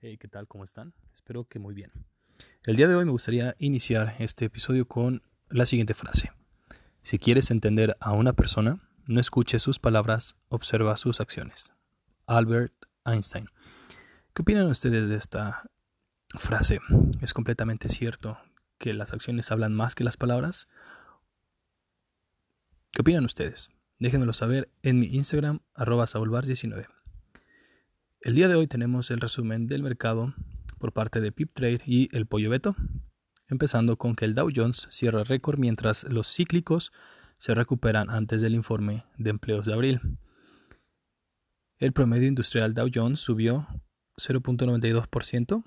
Hey, ¿qué tal? ¿Cómo están? Espero que muy bien. El día de hoy me gustaría iniciar este episodio con la siguiente frase. Si quieres entender a una persona, no escuches sus palabras, observa sus acciones. Albert Einstein. ¿Qué opinan ustedes de esta frase? ¿Es completamente cierto que las acciones hablan más que las palabras? ¿Qué opinan ustedes? Déjenmelo saber en mi Instagram, arroba saulbar19. El día de hoy tenemos el resumen del mercado por parte de PipTrade y el Pollo Beto, empezando con que el Dow Jones cierra récord mientras los cíclicos se recuperan antes del informe de empleos de abril. El promedio industrial Dow Jones subió 0.92%,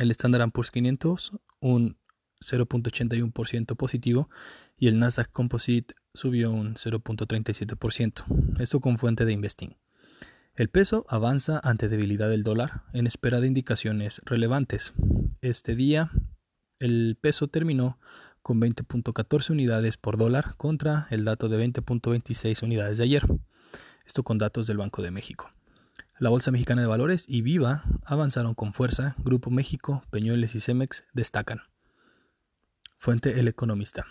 el Standard Poor's 500 un 0.81% positivo y el Nasdaq Composite subió un 0.37%, esto con fuente de Investing. El peso avanza ante debilidad del dólar en espera de indicaciones relevantes. Este día el peso terminó con 20.14 unidades por dólar contra el dato de 20.26 unidades de ayer. Esto con datos del Banco de México. La Bolsa Mexicana de Valores y Viva avanzaron con fuerza. Grupo México, Peñueles y Cemex destacan. Fuente El Economista.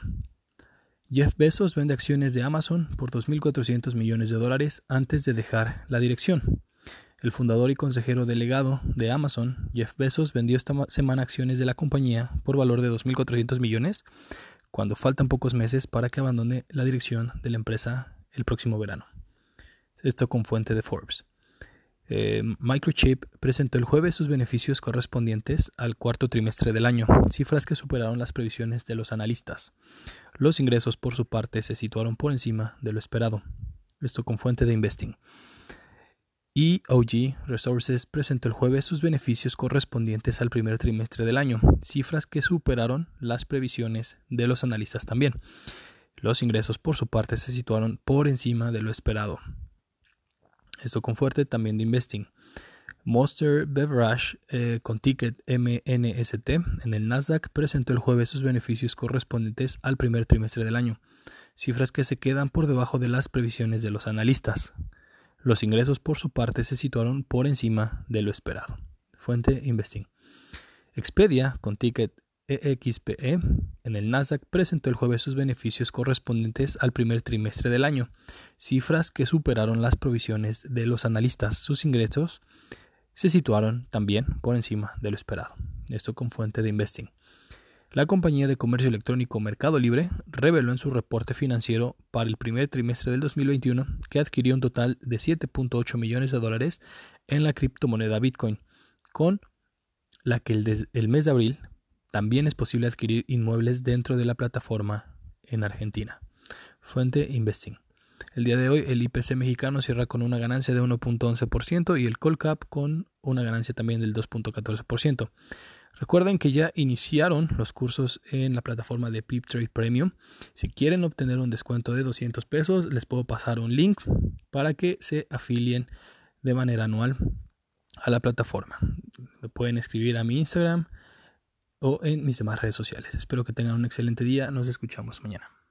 Jeff Bezos vende acciones de Amazon por 2.400 millones de dólares antes de dejar la dirección. El fundador y consejero delegado de Amazon, Jeff Bezos, vendió esta semana acciones de la compañía por valor de 2.400 millones, cuando faltan pocos meses para que abandone la dirección de la empresa el próximo verano. Esto con fuente de Forbes. Eh, Microchip presentó el jueves sus beneficios correspondientes al cuarto trimestre del año, cifras que superaron las previsiones de los analistas. Los ingresos, por su parte, se situaron por encima de lo esperado. Esto con fuente de Investing. EOG Resources presentó el jueves sus beneficios correspondientes al primer trimestre del año, cifras que superaron las previsiones de los analistas también. Los ingresos, por su parte, se situaron por encima de lo esperado. Esto con fuerte también de Investing. Monster Beverage eh, con ticket MNST en el Nasdaq presentó el jueves sus beneficios correspondientes al primer trimestre del año, cifras que se quedan por debajo de las previsiones de los analistas. Los ingresos por su parte se situaron por encima de lo esperado. Fuente Investing. Expedia con ticket EXPE e, en el Nasdaq presentó el jueves sus beneficios correspondientes al primer trimestre del año, cifras que superaron las provisiones de los analistas. Sus ingresos se situaron también por encima de lo esperado. Esto con fuente de Investing. La compañía de comercio electrónico Mercado Libre reveló en su reporte financiero para el primer trimestre del 2021 que adquirió un total de 7.8 millones de dólares en la criptomoneda Bitcoin, con la que el, el mes de abril también es posible adquirir inmuebles dentro de la plataforma en Argentina. Fuente Investing. El día de hoy el IPC mexicano cierra con una ganancia de 1.11% y el Colcap con una ganancia también del 2.14%. Recuerden que ya iniciaron los cursos en la plataforma de PipTrade Premium. Si quieren obtener un descuento de 200 pesos, les puedo pasar un link para que se afilien de manera anual a la plataforma. Pueden escribir a mi Instagram o en mis demás redes sociales. Espero que tengan un excelente día. Nos escuchamos mañana.